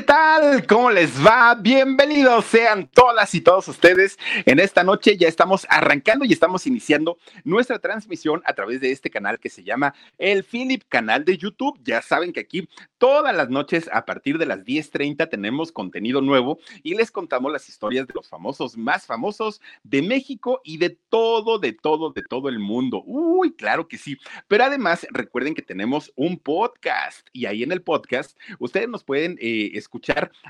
¿Qué tal? ¿Cómo les va? Bienvenidos sean todas y todos ustedes. En esta noche ya estamos arrancando y estamos iniciando nuestra transmisión a través de este canal que se llama el Philip Canal de YouTube. Ya saben que aquí todas las noches a partir de las 10:30 tenemos contenido nuevo y les contamos las historias de los famosos más famosos de México y de todo, de todo, de todo el mundo. Uy, claro que sí. Pero además recuerden que tenemos un podcast y ahí en el podcast ustedes nos pueden... Escuchar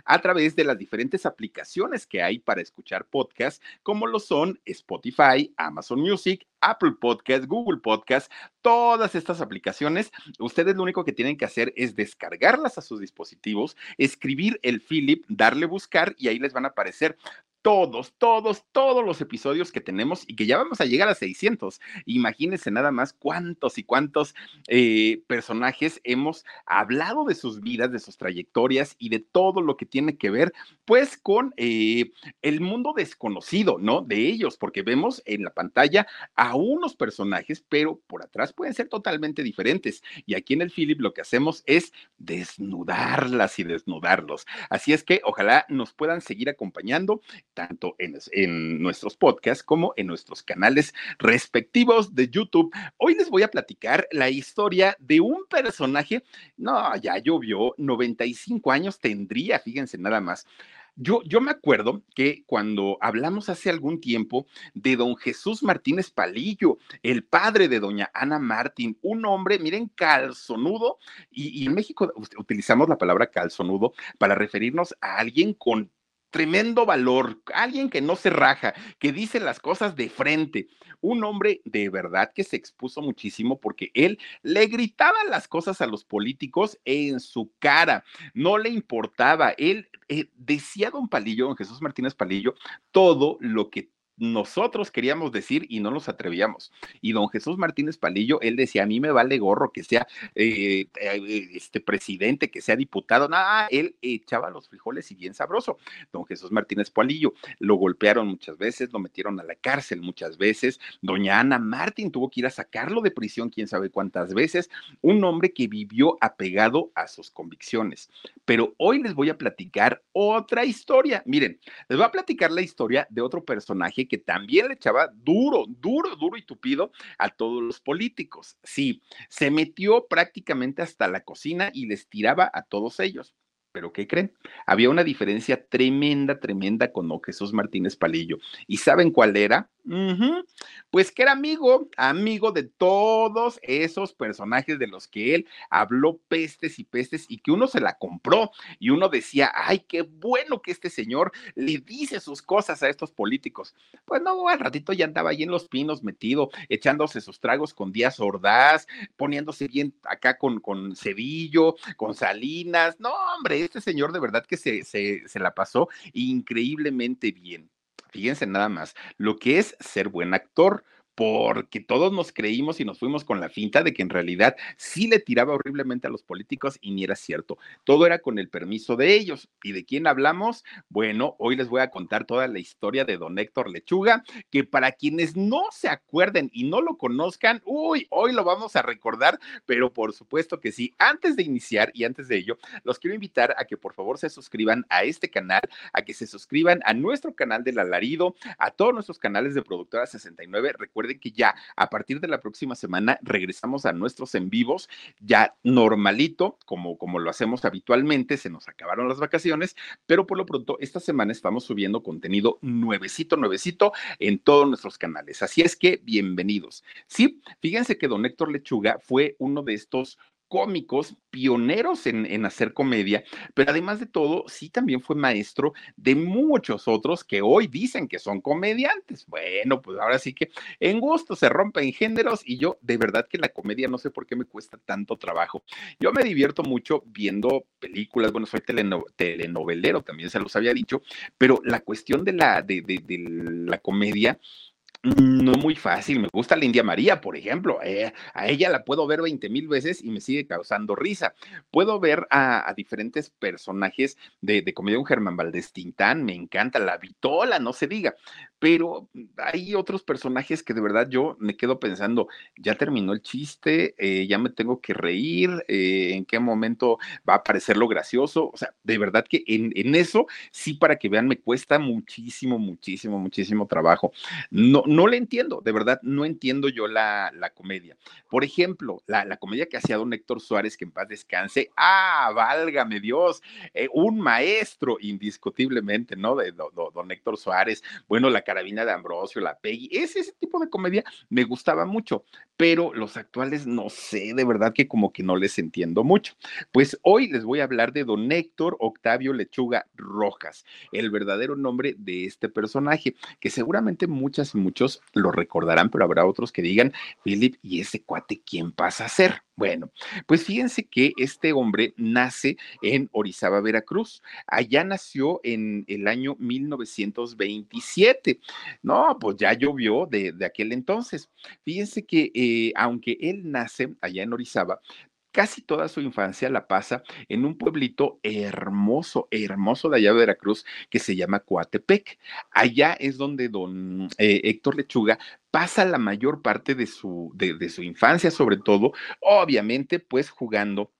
a través de las diferentes aplicaciones que hay para escuchar podcasts, como lo son Spotify, Amazon Music, Apple Podcast, Google Podcast, todas estas aplicaciones, ustedes lo único que tienen que hacer es descargarlas a sus dispositivos, escribir el Philip, darle buscar y ahí les van a aparecer todos, todos, todos los episodios que tenemos y que ya vamos a llegar a 600. Imagínense nada más cuántos y cuántos eh, personajes hemos hablado de sus vidas, de sus trayectorias y de todo lo que tiene que ver, pues, con eh, el mundo desconocido, ¿no? De ellos, porque vemos en la pantalla a unos personajes, pero por atrás pueden ser totalmente diferentes. Y aquí en el Philip lo que hacemos es desnudarlas y desnudarlos. Así es que ojalá nos puedan seguir acompañando tanto en, nuestros podcasts como en nuestros canales respectivos de YouTube. Hoy les voy a platicar la historia de un personaje, no, ya llovió, 95 años tendría, fíjense nada más. Yo, yo, me acuerdo que cuando hablamos hace algún tiempo de don Jesús Martínez Palillo, el padre de doña Ana Martín, un hombre, miren, calzonudo, y, y en México utilizamos la palabra calzonudo para referirnos a alguien con tremendo valor, alguien que no se raja, que dice las cosas de frente, un hombre de verdad que se expuso muchísimo porque él le gritaba las cosas a los políticos en su cara, no le importaba, él eh, decía don Palillo, don Jesús Martínez Palillo, todo lo que nosotros queríamos decir y no nos atrevíamos. Y don Jesús Martínez Palillo, él decía, a mí me vale gorro que sea eh, eh, este presidente, que sea diputado, nada, él echaba los frijoles y bien sabroso. Don Jesús Martínez Palillo, lo golpearon muchas veces, lo metieron a la cárcel muchas veces, doña Ana Martín tuvo que ir a sacarlo de prisión quién sabe cuántas veces, un hombre que vivió apegado a sus convicciones. Pero hoy les voy a platicar otra historia. Miren, les voy a platicar la historia de otro personaje que también le echaba duro, duro, duro y tupido a todos los políticos. Sí, se metió prácticamente hasta la cocina y les tiraba a todos ellos. Pero ¿qué creen? Había una diferencia tremenda, tremenda con Jesús Martínez Palillo. ¿Y saben cuál era? Pues que era amigo, amigo de todos esos personajes de los que él habló pestes y pestes y que uno se la compró y uno decía, ay, qué bueno que este señor le dice sus cosas a estos políticos. Pues no, al ratito ya andaba ahí en los pinos metido, echándose sus tragos con Díaz Ordaz, poniéndose bien acá con, con con Salinas. No, hombre, este señor de verdad que se, se, se la pasó increíblemente bien. Fíjense nada más, lo que es ser buen actor, porque todos nos creímos y nos fuimos con la finta de que en realidad sí le tiraba horriblemente a los políticos y ni era cierto. Todo era con el permiso de ellos. ¿Y de quién hablamos? Bueno, hoy les voy a contar toda la historia de don Héctor Lechuga, que para quienes no se acuerden y no lo conozcan, uy, hoy lo vamos a recordar, pero por supuesto que sí. Antes de iniciar y antes de ello, los quiero invitar a que por favor se suscriban a este canal, a que se suscriban a nuestro canal del alarido, a todos nuestros canales de Productora 69. Recuerden que ya a partir de la próxima semana regresamos a nuestros en vivos, ya normalito, como, como lo hacemos habitualmente, se nos acabaron las vacaciones, pero por lo pronto esta semana estamos subiendo contenido nuevecito, nuevecito en todos nuestros canales. Así es que bienvenidos. Sí, fíjense que don Héctor Lechuga fue uno de estos cómicos pioneros en, hacer comedia, pero además de todo, sí también fue maestro de muchos otros que hoy dicen que son comediantes. Bueno, pues ahora sí que en gusto se rompen géneros y yo de verdad que la comedia no sé por qué me cuesta tanto trabajo. Yo me divierto mucho viendo películas, bueno, soy telenovelero, también se los había dicho, pero la cuestión de la, de la comedia no muy fácil, me gusta la India María, por ejemplo, eh, a ella la puedo ver 20 mil veces y me sigue causando risa. Puedo ver a, diferentes personajes de, de, comedia, un Germán Valdés Tintán, me encanta, la Vitola, no se diga, pero hay otros personajes que de verdad yo me quedo pensando, ya terminó el chiste, eh, ya me tengo que reír, eh, en qué momento va a aparecer lo gracioso, o sea, de verdad que en, en eso, sí, para que vean, me cuesta muchísimo, muchísimo, muchísimo trabajo. No, no le entiendo, de verdad, no entiendo yo la, la comedia. Por ejemplo, la, la, comedia que hacía don Héctor Suárez, que en paz descanse, ah, válgame Dios, eh, un maestro indiscutiblemente, ¿no? De don Héctor Suárez, bueno, la carabina de Ambrosio, la Peggy, ese, ese tipo de comedia me gustaba mucho, pero los actuales no sé, de verdad que como que no les entiendo mucho. Pues hoy les voy a hablar de don Héctor Octavio Lechuga Rojas, el verdadero nombre de este personaje, que seguramente muchas y lo recordarán, pero habrá otros que digan, Philip, ¿y ese cuate quién pasa a ser? Bueno, pues fíjense que este hombre nace en Orizaba, Veracruz. Allá nació en el año 1927. No, pues ya llovió de, aquel entonces. Fíjense que eh, aunque él nace allá en Orizaba, casi toda su infancia la pasa en un pueblito hermoso, hermoso de allá de Veracruz, que se llama Coatepec. Allá es donde don eh, Héctor Lechuga pasa la mayor parte de su, de su infancia, sobre todo, obviamente, pues jugando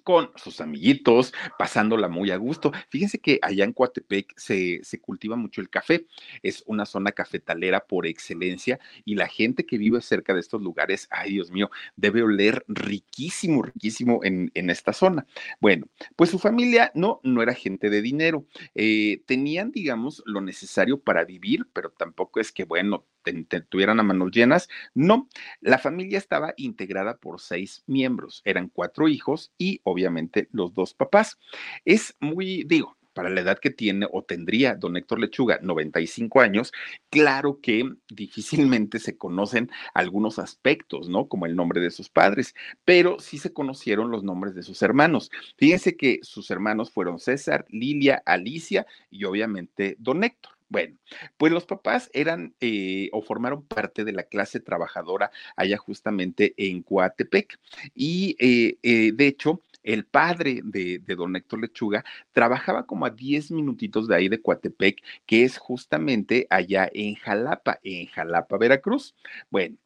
con sus amiguitos, pasándola muy a gusto. Fíjense que allá en Coatepec se, se, cultiva mucho el café, es una zona cafetalera por excelencia y la gente que vive cerca de estos lugares, ay Dios mío, debe oler riquísimo, riquísimo en, en esta zona. Bueno, pues su familia no, no era gente de dinero, eh, tenían, digamos, lo necesario para vivir, pero tampoco es que, bueno, tuvieran a manos llenas. No, la familia estaba integrada por seis miembros, eran cuatro hijos y obviamente los dos papás. Es muy, digo, para la edad que tiene o tendría don Héctor Lechuga, 95 años, claro que difícilmente se conocen algunos aspectos, ¿no? Como el nombre de sus padres, pero sí se conocieron los nombres de sus hermanos. Fíjense que sus hermanos fueron César, Lilia, Alicia y obviamente don Héctor. Bueno, pues los papás eran eh, o formaron parte de la clase trabajadora allá justamente en Coatepec. Y eh, eh, de hecho, el padre de, de, don Héctor Lechuga trabajaba como a 10 minutitos de ahí de Coatepec, que es justamente allá en Jalapa, en Jalapa, Veracruz. Bueno,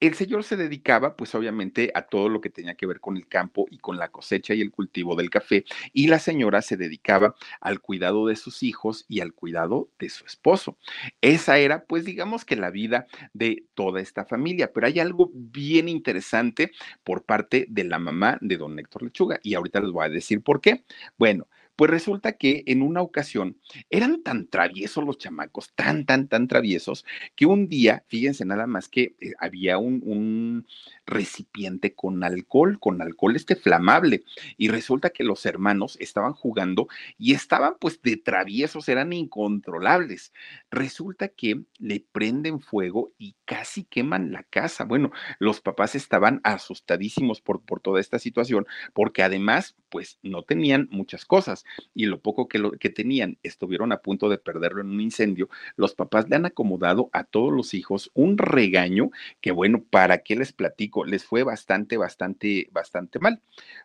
el señor se dedicaba, pues obviamente, a todo lo que tenía que ver con el campo y con la cosecha y el cultivo del café, y la señora se dedicaba al cuidado de sus hijos y al cuidado de su esposo. Esa era, pues digamos que la vida de toda esta familia, pero hay algo bien interesante por parte de la mamá de don Héctor Lechuga, y ahorita les voy a decir por qué. Bueno, pues resulta que en una ocasión eran tan traviesos los chamacos, tan, tan, tan traviesos, que un día, fíjense nada más que eh, había un, un, recipiente con alcohol, con alcohol este flamable, y resulta que los hermanos estaban jugando y estaban pues de traviesos, eran incontrolables. Resulta que le prenden fuego y casi queman la casa. Bueno, los papás estaban asustadísimos por, por toda esta situación, porque además pues no tenían muchas cosas y lo poco que, lo, que tenían estuvieron a punto de perderlo en un incendio, los papás le han acomodado a todos los hijos un regaño que, bueno, ¿para qué les platico? Les fue bastante, bastante, bastante mal.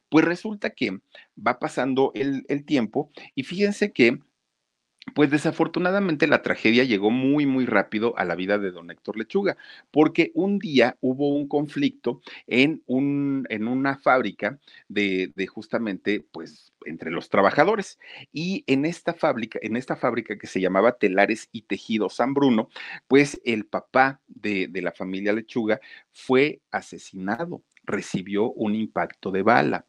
Pues resulta que va pasando el, el tiempo y fíjense que pues desafortunadamente la tragedia llegó muy, muy rápido a la vida de don Héctor Lechuga, porque un día hubo un conflicto en, un, en una fábrica de, de, justamente, pues, entre los trabajadores. Y en esta fábrica, en esta fábrica que se llamaba Telares y Tejido San Bruno, pues el papá de, de la familia Lechuga fue asesinado, recibió un impacto de bala.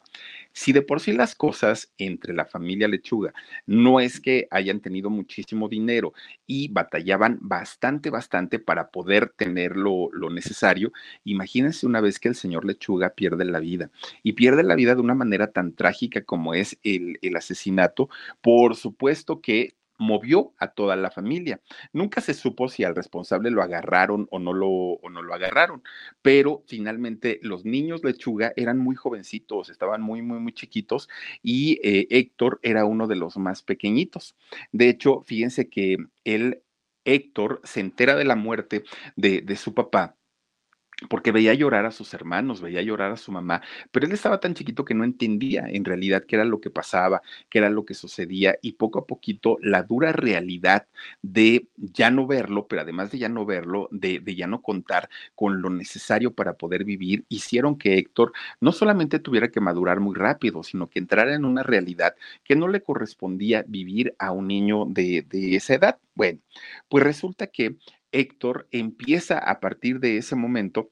Si de por sí las cosas entre la familia Lechuga no es que hayan tenido muchísimo dinero y batallaban bastante, bastante para poder tener lo, necesario, imagínense una vez que el señor Lechuga pierde la vida y pierde la vida de una manera tan trágica como es el, el asesinato, por supuesto que movió a toda la familia. Nunca se supo si al responsable lo agarraron o no lo, o no lo agarraron, pero finalmente los niños lechuga eran muy jovencitos, estaban muy, muy, muy chiquitos y eh, Héctor era uno de los más pequeñitos. De hecho, fíjense que él, Héctor, se entera de la muerte de, de su papá porque veía llorar a sus hermanos, veía llorar a su mamá, pero él estaba tan chiquito que no entendía en realidad qué era lo que pasaba, qué era lo que sucedía y poco a poquito la dura realidad de ya no verlo, pero además de ya no verlo, de, ya no contar con lo necesario para poder vivir, hicieron que Héctor no solamente tuviera que madurar muy rápido, sino que entrara en una realidad que no le correspondía vivir a un niño de, de esa edad. Bueno, pues resulta que Héctor empieza a partir de ese momento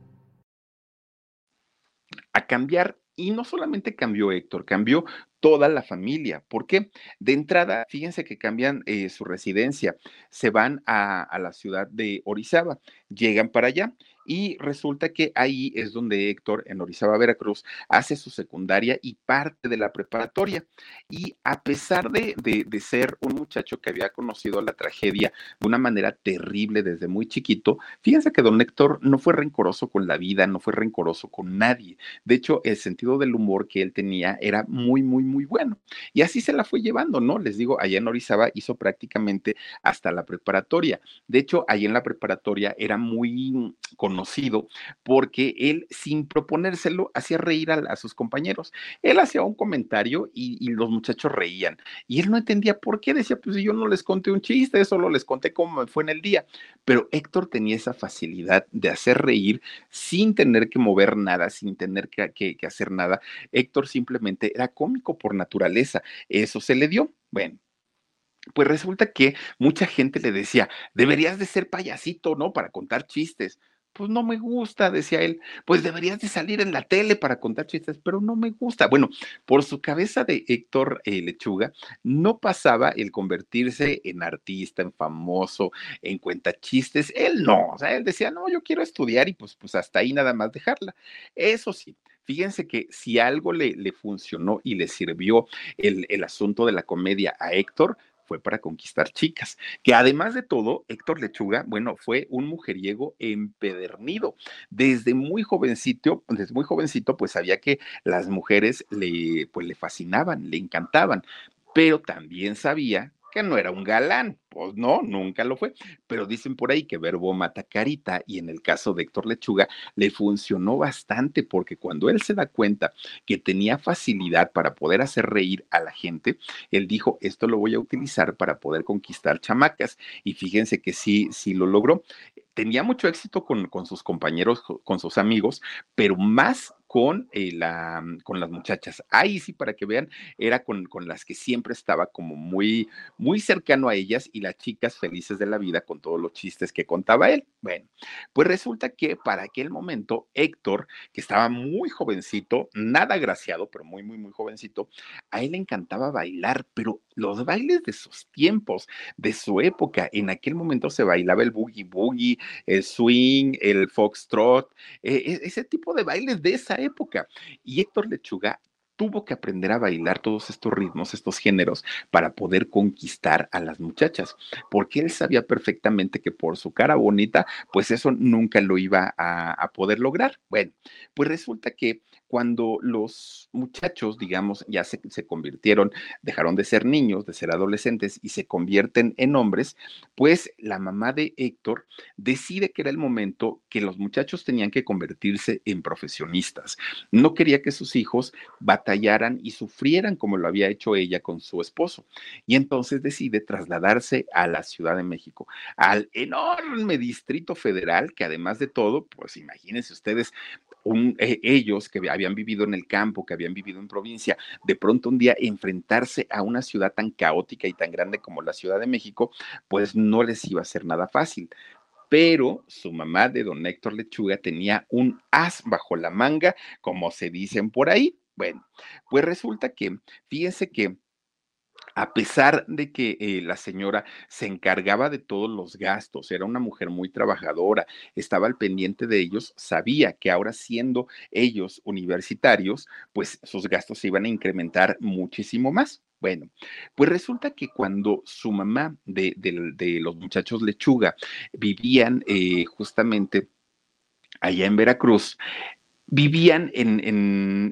a cambiar y no solamente cambió Héctor, cambió toda la familia. ¿Por qué? De entrada, fíjense que cambian eh, su residencia, se van a, la ciudad de Orizaba, llegan para allá y resulta que ahí es donde Héctor, en Orizaba, Veracruz, hace su secundaria y parte de la preparatoria. Y a pesar de, de, ser un muchacho que había conocido la tragedia de una manera terrible desde muy chiquito, fíjense que don Héctor no fue rencoroso con la vida, no fue rencoroso con nadie. De hecho, el sentido del humor que él tenía era muy, muy, muy bueno. Y así se la fue llevando, ¿no? Les digo, allá en Orizaba hizo prácticamente hasta la preparatoria. De hecho, ahí en la preparatoria era muy conocido porque él, sin proponérselo, hacía reír a, sus compañeros. Él hacía un comentario y, los muchachos reían. Y él no entendía por qué. Decía, pues yo no les conté un chiste, solo les conté cómo me fue en el día. Pero Héctor tenía esa facilidad de hacer reír sin tener que mover nada, sin tener que, que hacer nada. Héctor simplemente era cómico por naturaleza. Eso se le dio. Bueno, pues resulta que mucha gente le decía, deberías de ser payasito, ¿no? Para contar chistes. Pues no me gusta, decía él. Pues deberías de salir en la tele para contar chistes, pero no me gusta. Bueno, por su cabeza de Héctor eh, Lechuga no pasaba el convertirse en artista, en famoso, en cuenta chistes. Él no, o sea, él decía, no, yo quiero estudiar y pues, pues hasta ahí nada más dejarla. Eso sí, Fíjense que si algo le, le funcionó y le sirvió el, el, asunto de la comedia a Héctor, fue para conquistar chicas. Que además de todo, Héctor Lechuga, bueno, fue un mujeriego empedernido. Desde muy jovencito, desde muy jovencito, pues sabía que las mujeres le, pues, le fascinaban, le encantaban, pero también sabía que no era un galán, pues no, nunca lo fue, pero dicen por ahí que verbo mata carita y en el caso de Héctor Lechuga le funcionó bastante porque cuando él se da cuenta que tenía facilidad para poder hacer reír a la gente, él dijo, esto lo voy a utilizar para poder conquistar chamacas y fíjense que sí, sí lo logró. Tenía mucho éxito con, con sus compañeros, con sus amigos, pero más con, eh, la, mm, con las muchachas. Ahí sí, para que vean, era con, con, las que siempre estaba como muy, muy cercano a ellas y las chicas felices de la vida con todos los chistes que contaba él. Bueno, pues resulta que para aquel momento Héctor, que estaba muy jovencito, nada agraciado, pero muy, muy, muy jovencito, a él le encantaba bailar, pero los bailes de sus tiempos, de su época, en aquel momento se bailaba el boogie boogie, el swing, el foxtrot, eh, ese tipo de bailes de esa época. Y Héctor Lechuga tuvo que aprender a bailar todos estos ritmos, estos géneros, para poder conquistar a las muchachas, porque él sabía perfectamente que por su cara bonita, pues eso nunca lo iba a, a poder lograr. Bueno, pues resulta que cuando los muchachos, digamos, ya se, convirtieron, dejaron de ser niños, de ser adolescentes y se convierten en hombres, pues la mamá de Héctor decide que era el momento que los muchachos tenían que convertirse en profesionistas. No quería que sus hijos batallaran y sufrieran como lo había hecho ella con su esposo. Y entonces decide trasladarse a la Ciudad de México, al enorme Distrito Federal, que además de todo, pues imagínense ustedes, un, eh, ellos que habían vivido en el campo, que habían vivido en provincia, de pronto un día enfrentarse a una ciudad tan caótica y tan grande como la Ciudad de México, pues no les iba a ser nada fácil. Pero su mamá de don Héctor Lechuga tenía un as bajo la manga, como se dicen por ahí. Bueno, pues resulta que, fíjense que a pesar de que eh, la señora se encargaba de todos los gastos, era una mujer muy trabajadora, estaba al pendiente de ellos, sabía que ahora siendo ellos universitarios, pues sus gastos se iban a incrementar muchísimo más. Bueno, pues resulta que cuando su mamá de, los muchachos lechuga vivían eh, justamente allá en Veracruz, vivían en,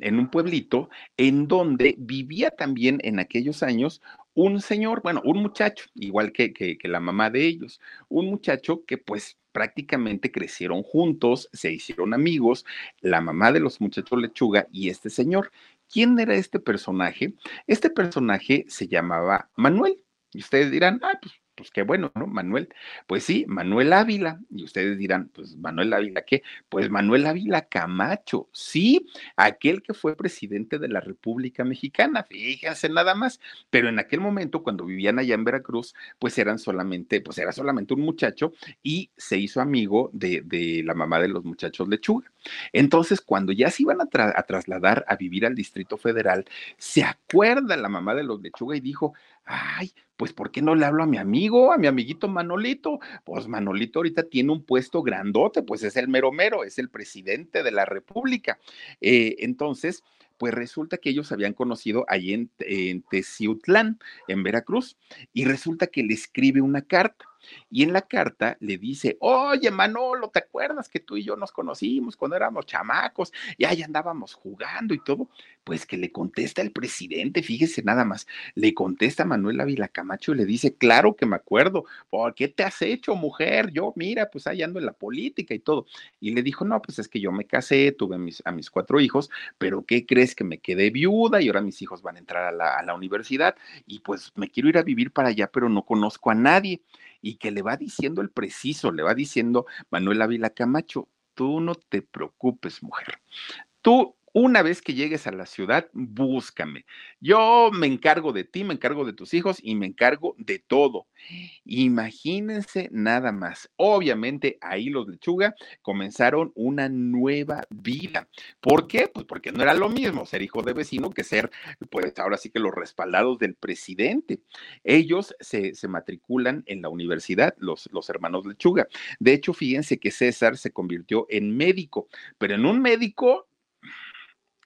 en, un pueblito en donde vivía también en aquellos años un señor, bueno, un muchacho, igual que, que, que la mamá de ellos, un muchacho que pues prácticamente crecieron juntos, se hicieron amigos, la mamá de los muchachos lechuga y este señor. ¿Quién era este personaje? Este personaje se llamaba Manuel. Y ustedes dirán, ah, pues pues qué bueno, ¿no? Manuel. Pues sí, Manuel Ávila. Y ustedes dirán, pues Manuel Ávila, ¿qué? Pues Manuel Ávila Camacho, sí, aquel que fue presidente de la República Mexicana, fíjense nada más. Pero en aquel momento, cuando vivían allá en Veracruz, pues eran solamente, pues era solamente un muchacho y se hizo amigo de, la mamá de los muchachos lechuga. Entonces, cuando ya se iban a, a trasladar a vivir al Distrito Federal, se acuerda la mamá de los lechuga y dijo, ay, pues ¿por qué no le hablo a mi amigo, a mi amiguito Manolito? Pues Manolito ahorita tiene un puesto grandote, pues es el mero mero, es el presidente de la República. Eh, entonces, pues resulta que ellos habían conocido allí en, en Teciutlán, en Veracruz, y resulta que le escribe una carta y en la carta le dice, oye Manolo, ¿te acuerdas que tú y yo nos conocimos cuando éramos chamacos y ahí andábamos jugando y todo? Pues que le contesta el presidente, fíjese nada más, le contesta Manuel Ávila Camacho y le dice, claro que me acuerdo, ¿por qué te has hecho mujer? Yo, mira, pues ahí ando en la política y todo. Y le dijo, no, pues es que yo me casé, tuve mis, a mis cuatro hijos, pero ¿qué crees que me quedé viuda y ahora mis hijos van a entrar a la, a la universidad y pues me quiero ir a vivir para allá, pero no conozco a nadie y que le va diciendo el preciso, le va diciendo Manuel Ávila Camacho, tú no te preocupes, mujer. Tú una vez que llegues a la ciudad, búscame. Yo me encargo de ti, me encargo de tus hijos y me encargo de todo. Imagínense nada más. Obviamente ahí los lechuga comenzaron una nueva vida. ¿Por qué? Pues porque no era lo mismo ser hijo de vecino que ser, pues ahora sí que los respaldados del presidente. Ellos se, matriculan en la universidad, los, los hermanos lechuga. De hecho, fíjense que César se convirtió en médico, pero en un médico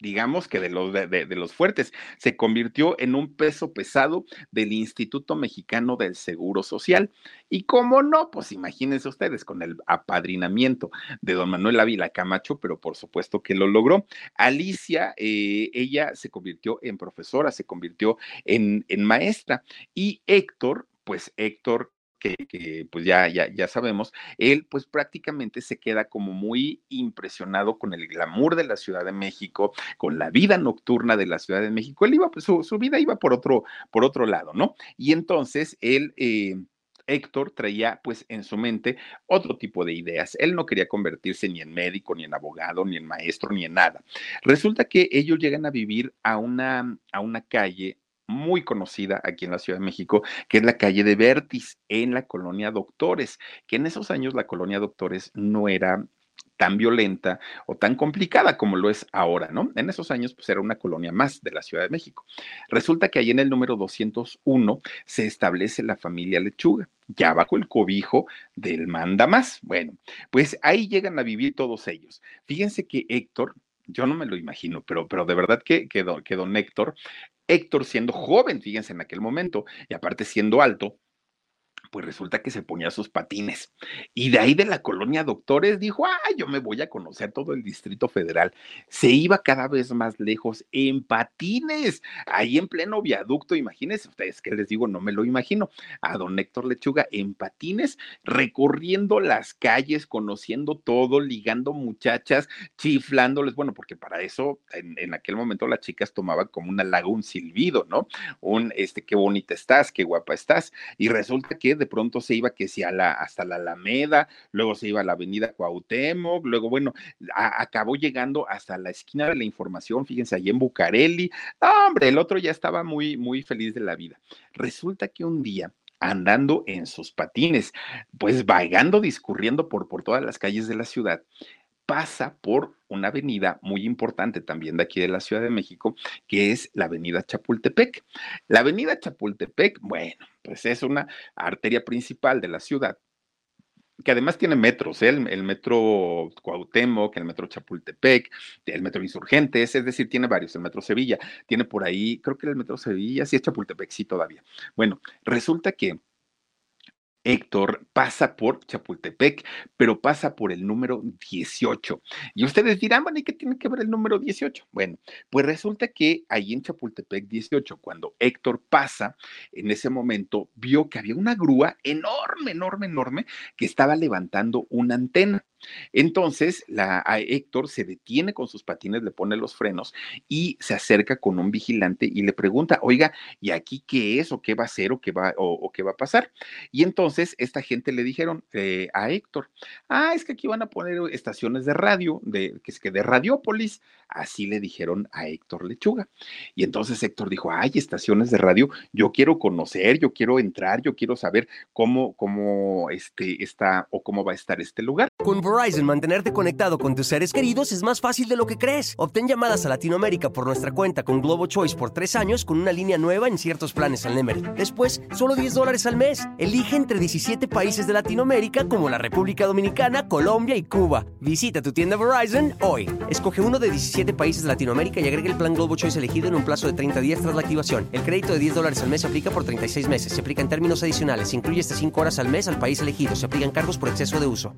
digamos que de los, de, los fuertes, se convirtió en un peso pesado del Instituto Mexicano del Seguro Social. Y cómo no, pues imagínense ustedes con el apadrinamiento de don Manuel Ávila Camacho, pero por supuesto que lo logró. Alicia, eh, ella se convirtió en profesora, se convirtió en, en maestra. Y Héctor, pues Héctor que, pues ya, ya, ya sabemos, él pues prácticamente se queda como muy impresionado con el glamour de la Ciudad de México, con la vida nocturna de la Ciudad de México. Él iba, pues su, vida iba por otro, por otro lado, ¿no? Y entonces él... Eh, Héctor traía pues en su mente otro tipo de ideas. Él no quería convertirse ni en médico, ni en abogado, ni en maestro, ni en nada. Resulta que ellos llegan a vivir a una, a una calle muy conocida aquí en la Ciudad de México, que es la calle de Vertis, en la colonia Doctores, que en esos años la colonia Doctores no era tan violenta o tan complicada como lo es ahora, ¿no? En esos años, pues era una colonia más de la Ciudad de México. Resulta que ahí en el número 201 se establece la familia Lechuga, ya bajo el cobijo del manda más. Bueno, pues ahí llegan a vivir todos ellos. Fíjense que Héctor, yo no me lo imagino, pero, pero de verdad que, que, que don Héctor Héctor siendo joven, fíjense en aquel momento, y aparte siendo alto, pues resulta que se ponía sus patines. Y de ahí de la colonia Doctores dijo, ah, yo me voy a conocer todo el Distrito Federal. Se iba cada vez más lejos en patines, ahí en pleno viaducto, imagínense ustedes que les digo, no me lo imagino, a don Héctor Lechuga en patines, recorriendo las calles, conociendo todo, ligando muchachas, chiflándoles, bueno, porque para eso en, aquel momento las chicas tomaban como un halago, un silbido, ¿no? Un, este, qué bonita estás, qué guapa estás. Y resulta que de pronto se iba que si a la, hasta la Alameda, luego se iba a la avenida Cuauhtémoc, luego, bueno, acabó llegando hasta la esquina de la información, fíjense, ahí en Bucareli. hombre, el otro ya estaba muy, muy feliz de la vida. Resulta que un día andando en sus patines, pues vagando, discurriendo por, por todas las calles de la ciudad, pasa por una avenida muy importante también de aquí de la Ciudad de México, que es la avenida Chapultepec. La avenida Chapultepec, bueno, pues es una arteria principal de la ciudad que además tiene metros, ¿eh? el, metro Cuauhtémoc, el metro Chapultepec, el metro Insurgentes, es decir, tiene varios, el metro Sevilla, tiene por ahí, creo que el metro Sevilla, sí es Chapultepec, sí todavía. Bueno, resulta que Héctor pasa por Chapultepec, pero pasa por el número 18. Y ustedes dirán, bueno, ¿y qué tiene que ver el número 18? Bueno, pues resulta que ahí en Chapultepec 18, cuando Héctor pasa, en ese momento vio que había una grúa enorme, enorme, enorme, que estaba levantando una antena. Entonces, Héctor se detiene con sus patines, le pone los frenos y se acerca con un vigilante y le pregunta, oiga, ¿y aquí qué es o qué va a hacer o qué va, o, qué va a pasar? Y entonces esta gente le dijeron eh, a Héctor, ah, es que aquí van a poner estaciones de radio, de, que es que de Radiópolis, así le dijeron a Héctor Lechuga. Y entonces Héctor dijo, ay, estaciones de radio, yo quiero conocer, yo quiero entrar, yo quiero saber cómo, cómo este, está o cómo va a estar este lugar. Verizon, mantenerte conectado con tus seres queridos es más fácil de lo que crees. Obtén llamadas a Latinoamérica por nuestra cuenta con Globo Choice por tres años con una línea nueva en ciertos planes al Nemery. Después, solo 10 dólares al mes. Elige entre 17 países de Latinoamérica como la República Dominicana, Colombia y Cuba. Visita tu tienda Verizon hoy. Escoge uno de 17 países de Latinoamérica y agrega el plan Globo Choice elegido en un plazo de 30 días tras la activación. El crédito de 10 dólares al mes se aplica por 36 meses. Se aplica en términos adicionales. Se incluye hasta 5 horas al mes al país elegido. Se aplican cargos por exceso de uso.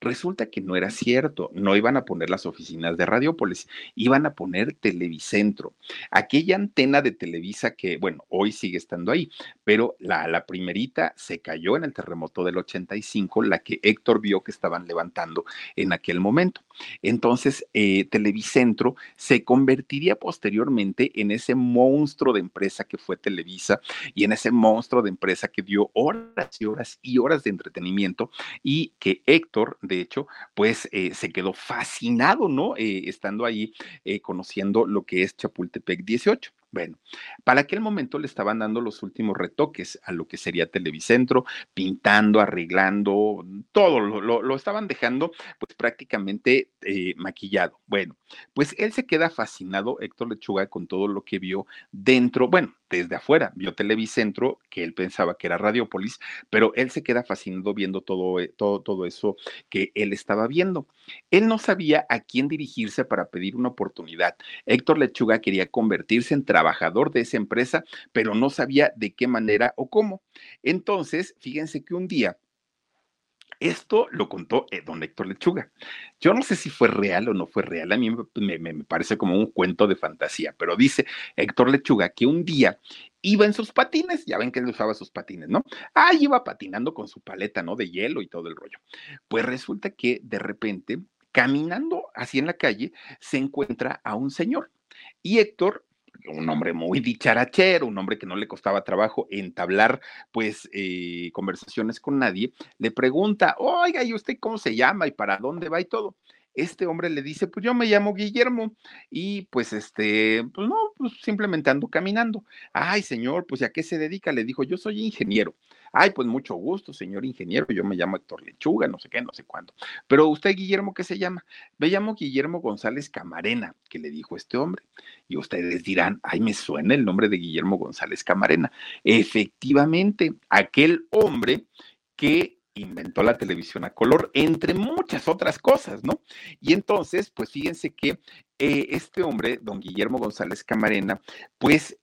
Resulta que no era cierto, no iban a poner las oficinas de Radiópolis, iban a poner Televicentro. Aquella antena de Televisa que, bueno, hoy sigue estando ahí, pero la, la primerita se cayó en el terremoto del 85, la que Héctor vio que estaban levantando en aquel momento. Entonces, eh, Televicentro se convertiría posteriormente en ese monstruo de empresa que fue Televisa y en ese monstruo de empresa que dio horas y horas y horas de entretenimiento y que Héctor de hecho, pues eh, se quedó fascinado, ¿no? Eh, estando ahí eh, conociendo lo que es Chapultepec 18. Bueno, para aquel momento le estaban dando los últimos retoques a lo que sería Televicentro, pintando, arreglando, todo lo, estaban dejando pues prácticamente maquillado. Bueno, pues él se queda fascinado, Héctor Lechuga, con todo lo que vio dentro, bueno, desde afuera, vio Televicentro, que él pensaba que era Radiopolis, pero él se queda fascinado viendo todo, eh, todo, todo eso que él estaba viendo. Él no sabía a quién dirigirse para pedir una oportunidad. Héctor Lechuga quería convertirse en trabajador de esa empresa, pero no sabía de qué manera o cómo. Entonces, fíjense que un día esto lo contó eh, don Héctor Lechuga. Yo no sé si fue real o no fue real, a mí me, parece como un cuento de fantasía, pero dice Héctor Lechuga que un día iba en sus patines, ya ven que él usaba sus patines, ¿no? Ah, iba patinando con su paleta, ¿no? De hielo y todo el rollo. Pues resulta que de repente, caminando así en la calle, se encuentra a un señor. Y Héctor un hombre muy dicharachero, un hombre que no le costaba trabajo entablar, pues, eh, conversaciones con nadie, le pregunta, oiga, ¿y usted cómo se llama y para dónde va y todo? Este hombre le dice, pues yo me llamo Guillermo y pues este, pues no, pues simplemente ando caminando. Ay, señor, pues ¿a qué se dedica? Le dijo, yo soy ingeniero. Ay, pues mucho gusto, señor ingeniero, yo me llamo Héctor Lechuga, no sé qué, no sé cuándo. Pero usted, Guillermo, ¿qué se llama? Me llamo Guillermo González Camarena, que le dijo este hombre. Y ustedes dirán, ay, me suena el nombre de Guillermo González Camarena. Efectivamente, aquel hombre que inventó la televisión a color, entre muchas otras cosas, ¿no? Y entonces, pues fíjense que eh, este hombre, don Guillermo González Camarena, pues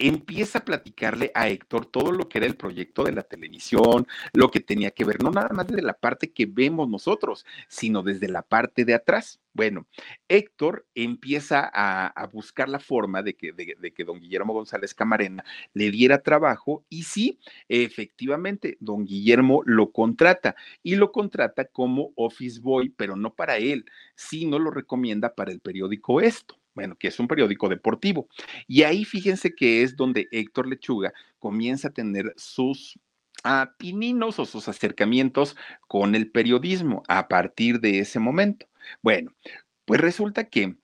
empieza a platicarle a Héctor todo lo que era el proyecto de la televisión, lo que tenía que ver, no nada más desde la parte que vemos nosotros, sino desde la parte de atrás. Bueno, Héctor empieza a, buscar la forma de que, de, que don Guillermo González Camarena le diera trabajo y sí, efectivamente, don Guillermo lo contrata y lo contrata como office boy, pero no para él, sino lo recomienda para el periódico Esto bueno, que es un periódico deportivo. Y ahí fíjense que es donde Héctor Lechuga comienza a tener sus a o sus acercamientos con el periodismo a partir de ese momento. Bueno, pues resulta que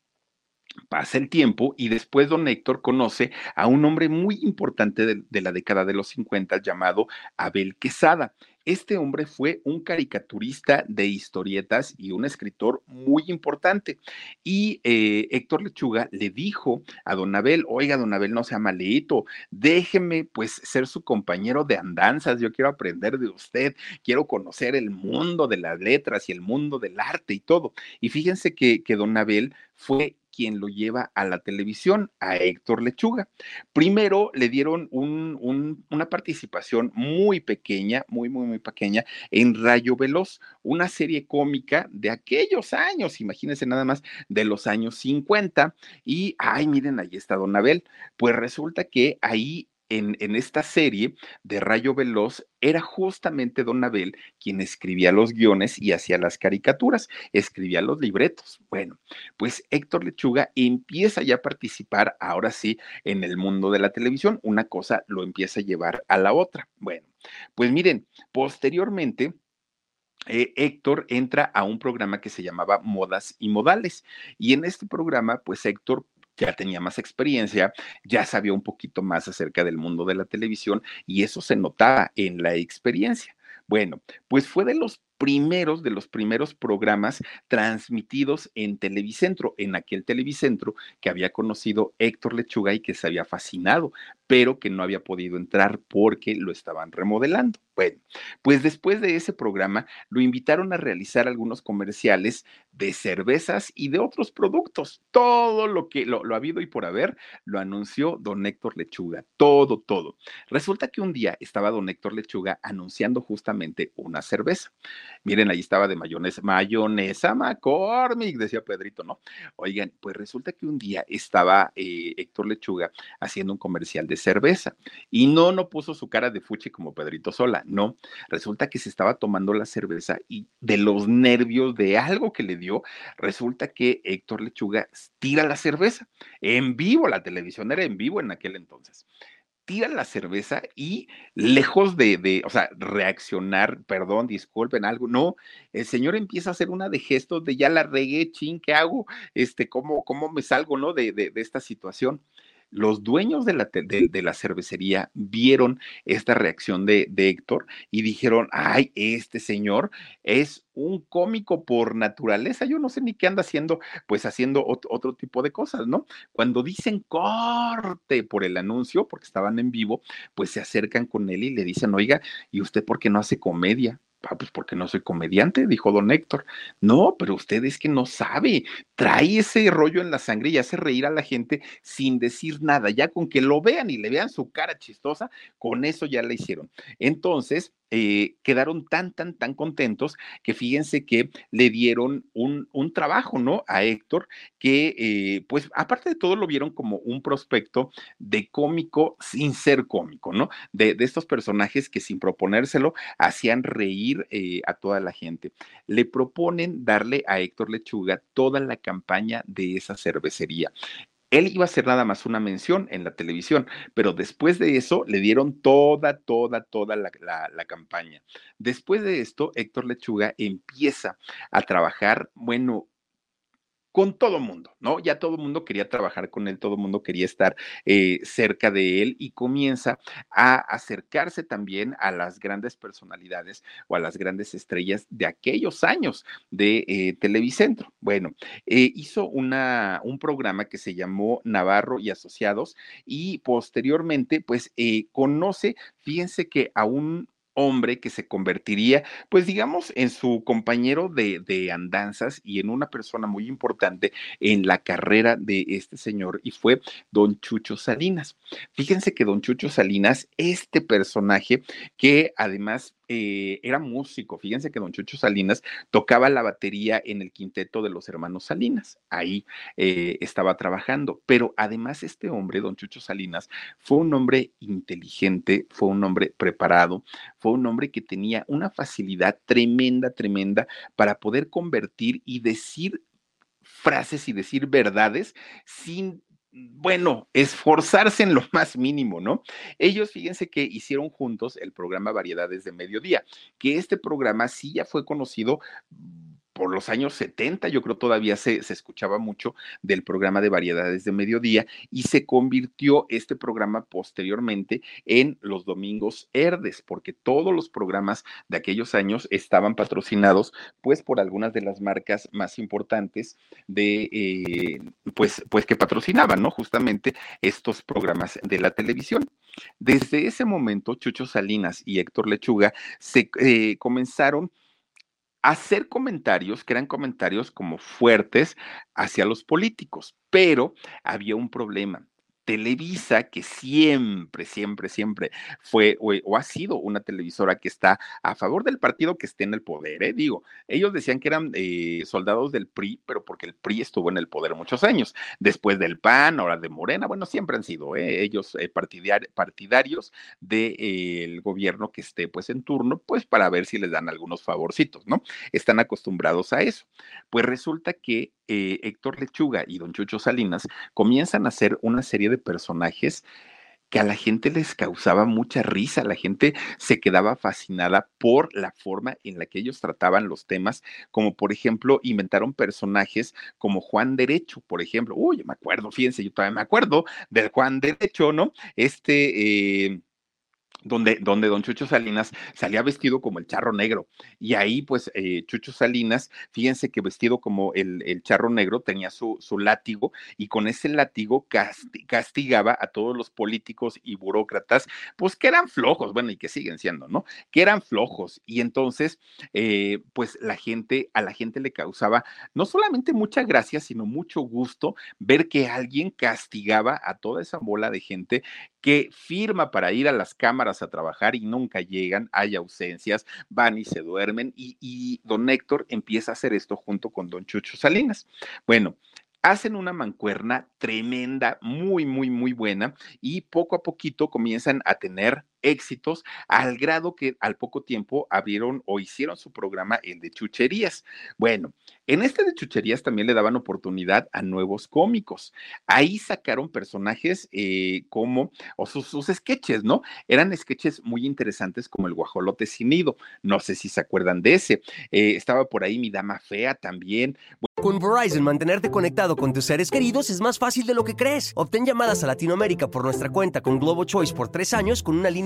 pasa el tiempo y después don Héctor conoce a un hombre muy importante de, de, la década de los 50 llamado Abel Quesada. Este hombre fue un caricaturista de historietas y un escritor muy importante. Y eh, Héctor Lechuga le dijo a Don Abel, oiga, Don Abel, no sea malito, déjeme pues ser su compañero de andanzas, yo quiero aprender de usted, quiero conocer el mundo de las letras y el mundo del arte y todo. Y fíjense que, que Don Abel fue quien lo lleva a la televisión, a Héctor Lechuga. Primero le dieron una participación muy pequeña, muy, muy, muy pequeña en Rayo Veloz, una serie cómica de aquellos años, imagínense nada más, de los años 50. Y, ay, miren, ahí está Don Abel. Pues resulta que ahí en, esta serie de Rayo Veloz era justamente Don Abel quien escribía los guiones y hacía las caricaturas, escribía los libretos. Bueno, pues Héctor Lechuga empieza ya a participar ahora sí en el mundo de la televisión, una cosa lo empieza a llevar a la otra. Bueno, pues miren, posteriormente... Eh, Héctor entra a un programa que se llamaba Modas y Modales. Y en este programa, pues Héctor ya tenía más experiencia, ya sabía un poquito más acerca del mundo de la televisión y eso se notaba en la experiencia. Bueno, pues fue de los primeros, de los primeros programas transmitidos en Televicentro, en aquel Televicentro que había conocido Héctor Lechuga y que se había fascinado, pero que no había podido entrar porque lo estaban remodelando. Bueno, pues después de ese programa lo invitaron a realizar algunos comerciales de cervezas y de otros productos. Todo lo que lo, ha habido y por haber lo anunció don Héctor Lechuga. Todo, todo. Resulta que un día estaba don Héctor Lechuga anunciando justamente una cerveza. Miren, ahí estaba de mayonesa, mayonesa McCormick, decía Pedrito, ¿no? Oigan, pues resulta que un día estaba eh, Héctor Lechuga haciendo un comercial de cerveza y no, no puso su cara de fuchi como Pedrito sola, no. Resulta que se estaba tomando la cerveza y de los nervios de algo que le dio, resulta que Héctor Lechuga tira la cerveza en vivo, la televisión era en vivo en aquel entonces tira la cerveza y lejos de, de, o sea, reaccionar, perdón, disculpen, algo, no, el señor empieza a hacer una de gestos de ya la regué, ching, ¿qué hago? Este, ¿cómo, cómo me salgo, no, de, de esta situación? Los dueños de la, de, la cervecería vieron esta reacción de, Héctor y dijeron, ay, este señor es un cómico por naturaleza, yo no sé ni qué anda haciendo, pues haciendo otro, tipo de cosas, ¿no? Cuando dicen corte por el anuncio, porque estaban en vivo, pues se acercan con él y le dicen, oiga, ¿y usted por qué no hace comedia? Ah, pues porque no soy comediante, dijo don Héctor. No, pero usted es que no sabe, trae ese rollo en la sangre y hace reír a la gente sin decir nada, ya con que lo vean y le vean su cara chistosa, con eso ya la hicieron. Entonces, eh, quedaron tan, tan, tan contentos que fíjense que le dieron un, un trabajo, ¿no? A Héctor, que eh, pues aparte de todo lo vieron como un prospecto de cómico sin ser cómico, ¿no? De, de estos personajes que sin proponérselo hacían reír eh, a toda la gente. Le proponen darle a Héctor Lechuga toda la campaña de esa cervecería. Él iba a hacer nada más una mención en la televisión, pero después de eso le dieron toda, toda, toda la, campaña. Después de esto, Héctor Lechuga empieza a trabajar, bueno, con todo mundo, ¿no? Ya todo mundo quería trabajar con él, todo mundo quería estar eh, cerca de él y comienza a acercarse también a las grandes personalidades o a las grandes estrellas de aquellos años de eh, Televicentro. Bueno, eh, hizo una, un programa que se llamó Navarro y Asociados y posteriormente, pues, conoce, fíjense que a un hombre que se convertiría, pues digamos, en su compañero de, de, andanzas y en una persona muy importante en la carrera de este señor y fue don Chucho Salinas. Fíjense que don Chucho Salinas, este personaje que además eh, era músico. Fíjense que don Chucho Salinas tocaba la batería en el quinteto de los hermanos Salinas. Ahí eh, estaba trabajando. Pero además este hombre, don Chucho Salinas, fue un hombre inteligente, fue un hombre preparado, fue un hombre que tenía una facilidad tremenda, tremenda para poder convertir y decir frases y decir verdades sin bueno, esforzarse en lo más mínimo, ¿no? Ellos, fíjense que hicieron juntos el programa Variedades de Mediodía, que este programa sí ya fue conocido por los años 70, yo creo todavía se, se, escuchaba mucho del programa de variedades de mediodía y se convirtió este programa posteriormente en los domingos Herdes, porque todos los programas de aquellos años estaban patrocinados pues por algunas de las marcas más importantes de, eh, pues, pues que patrocinaban, ¿no? Justamente estos programas de la televisión. Desde ese momento, Chucho Salinas y Héctor Lechuga se eh, comenzaron hacer comentarios que eran comentarios como fuertes hacia los políticos, pero había un problema. Televisa, que siempre, siempre, siempre fue o, ha sido una televisora que está a favor del partido que esté en el poder, ¿eh? digo, ellos decían que eran eh, soldados del PRI, pero porque el PRI estuvo en el poder muchos años, después del PAN, ahora de Morena, bueno, siempre han sido ¿eh? ellos eh, partidarios del gobierno que esté pues en turno, pues para ver si les dan algunos favorcitos, ¿no? Están acostumbrados a eso. Pues resulta que eh, Héctor Lechuga y don Chucho Salinas comienzan a hacer una serie de personajes que a la gente les causaba mucha risa, la gente se quedaba fascinada por la forma en la que ellos trataban los temas, como por ejemplo inventaron personajes como Juan Derecho, por ejemplo, uy, me acuerdo, fíjense, yo todavía me acuerdo del Juan Derecho, ¿no? Este... Eh, donde, donde don Chucho Salinas salía vestido como el charro negro. Y ahí, pues, eh, Chucho Salinas, fíjense que vestido como el, el charro negro, tenía su, su, látigo y con ese látigo castigaba a todos los políticos y burócratas, pues que eran flojos, bueno, y que siguen siendo, ¿no? Que eran flojos. Y entonces, eh, pues la gente, a la gente le causaba no solamente mucha gracia, sino mucho gusto ver que alguien castigaba a toda esa bola de gente que firma para ir a las cámaras a trabajar y nunca llegan, hay ausencias, van y se duermen y, y don Héctor empieza a hacer esto junto con don Chucho Salinas. Bueno, hacen una mancuerna tremenda, muy, muy, muy buena y poco a poquito comienzan a tener éxitos al grado que al poco tiempo abrieron o hicieron su programa el de chucherías. Bueno, en este de chucherías también le daban oportunidad a nuevos cómicos. Ahí sacaron personajes eh, como, o sus, sus, sketches, ¿no? Eran sketches muy interesantes como el guajolote sin nido. No sé si se acuerdan de ese. Eh, estaba por ahí mi dama fea también. Con Verizon, mantenerte conectado con tus seres queridos es más fácil de lo que crees. Obtén llamadas a Latinoamérica por nuestra cuenta con Globo Choice por tres años con una línea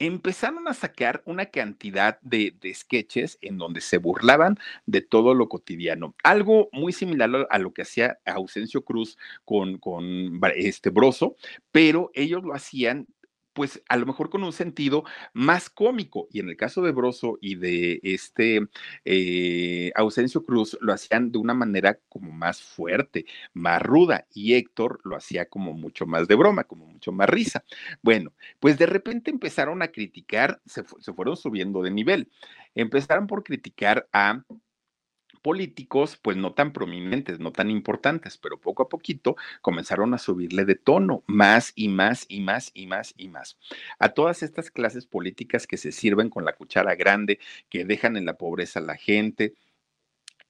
empezaron a sacar una cantidad de, sketches en donde se burlaban de todo lo cotidiano. Algo muy similar a lo que hacía Ausencio Cruz con, con este Broso, pero ellos lo hacían pues a lo mejor con un sentido más cómico. Y en el caso de Broso y de este eh, Ausencio Cruz, lo hacían de una manera como más fuerte, más ruda. Y Héctor lo hacía como mucho más de broma, como mucho más risa. Bueno, pues de repente empezaron a criticar, se, se fueron subiendo de nivel. Empezaron por criticar a políticos, pues no tan prominentes, no tan importantes, pero poco a poquito comenzaron a subirle de tono, más y más y más y más y más. A todas estas clases políticas que se sirven con la cuchara grande, que dejan en la pobreza a la gente,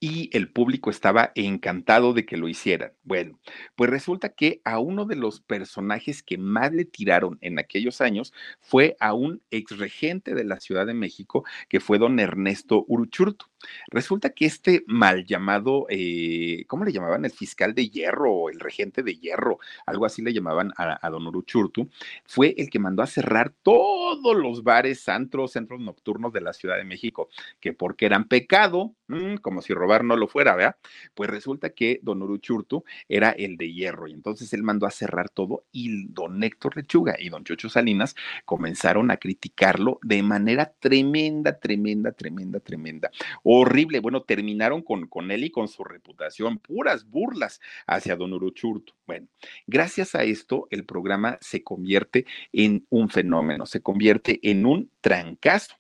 y el público estaba encantado de que lo hicieran. Bueno, pues resulta que a uno de los personajes que más le tiraron en aquellos años fue a un ex regente de la Ciudad de México, que fue don Ernesto Uruchurtu. Resulta que este mal llamado, eh, ¿cómo le llamaban? El fiscal de hierro, el regente de hierro, algo así le llamaban a, don Uruchurtu, fue el que mandó a cerrar todos los bares, antros, centros nocturnos de la Ciudad de México, que porque eran pecado, mm, como si robar no lo fuera, ¿verdad? Pues resulta que don Uruchurtu era el de hierro, y entonces él mandó a cerrar todo, y don Héctor Lechuga y don Chocho Salinas comenzaron a criticarlo de manera tremenda, tremenda, tremenda, tremenda horrible. Bueno, terminaron con, con él y con su reputación, puras burlas hacia don Uruchurtu. Bueno, gracias a esto, el programa se convierte en un fenómeno, se convierte en un trancazo.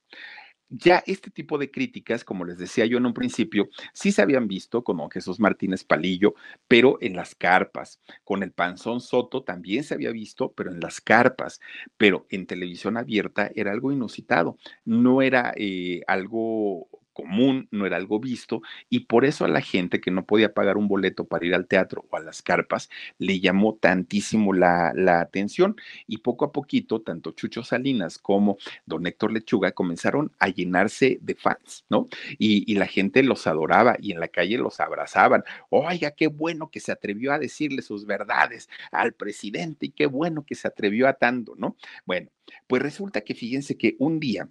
Ya este tipo de críticas, como les decía yo en un principio, sí se habían visto con don Jesús Martínez Palillo, pero en las carpas. Con el Panzón Soto también se había visto, pero en las carpas. Pero en televisión abierta era algo inusitado, no era eh, algo común, no era algo visto, y por eso a la gente que no podía pagar un boleto para ir al teatro o a las carpas, le llamó tantísimo la, atención y poco a poquito, tanto Chucho Salinas como don Héctor Lechuga comenzaron a llenarse de fans, ¿no? Y, y la gente los adoraba y en la calle los abrazaban. Oiga, qué bueno que se atrevió a decirle sus verdades al presidente y qué bueno que se atrevió a tanto, ¿no? Bueno, pues resulta que fíjense que un día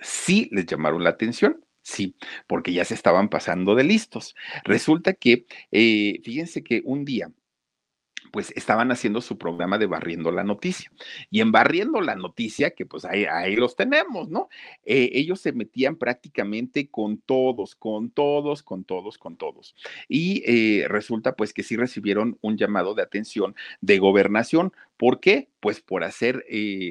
sí les llamaron la atención Sí, porque ya se estaban pasando de listos. Resulta que, eh, fíjense que un día pues estaban haciendo su programa de Barriendo la Noticia. Y en Barriendo la Noticia, que pues ahí, los tenemos, ¿no? Eh, ellos se metían prácticamente con todos, con todos, con todos, con todos. Y eh, resulta pues que sí recibieron un llamado de atención de gobernación. ¿Por qué? Pues por hacer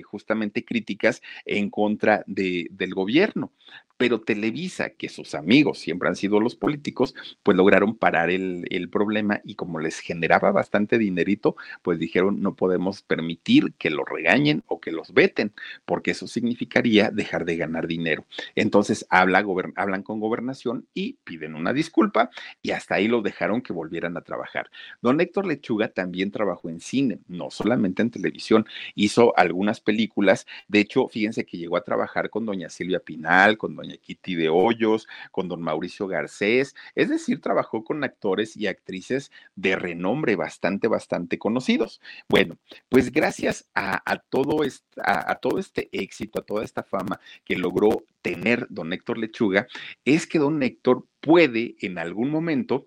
justamente críticas en contra de, del gobierno pero Televisa, que sus amigos siempre han sido los políticos, pues lograron parar el, problema y como les generaba bastante dinerito, pues dijeron no podemos permitir que los regañen o que los veten, porque eso significaría dejar de ganar dinero. Entonces habla, hablan con gobernación y piden una disculpa y hasta ahí lo dejaron que volvieran a trabajar. Don Héctor Lechuga también trabajó en cine, no solamente en televisión, hizo algunas películas, de hecho, fíjense que llegó a trabajar con doña Silvia Pinal, con doña Kitty de Hoyos, con don Mauricio Garcés, es decir, trabajó con actores y actrices de renombre bastante, bastante conocidos. Bueno, pues gracias a, todo, a todo este éxito, a toda esta fama que logró tener don Héctor Lechuga, es que don Héctor puede en algún momento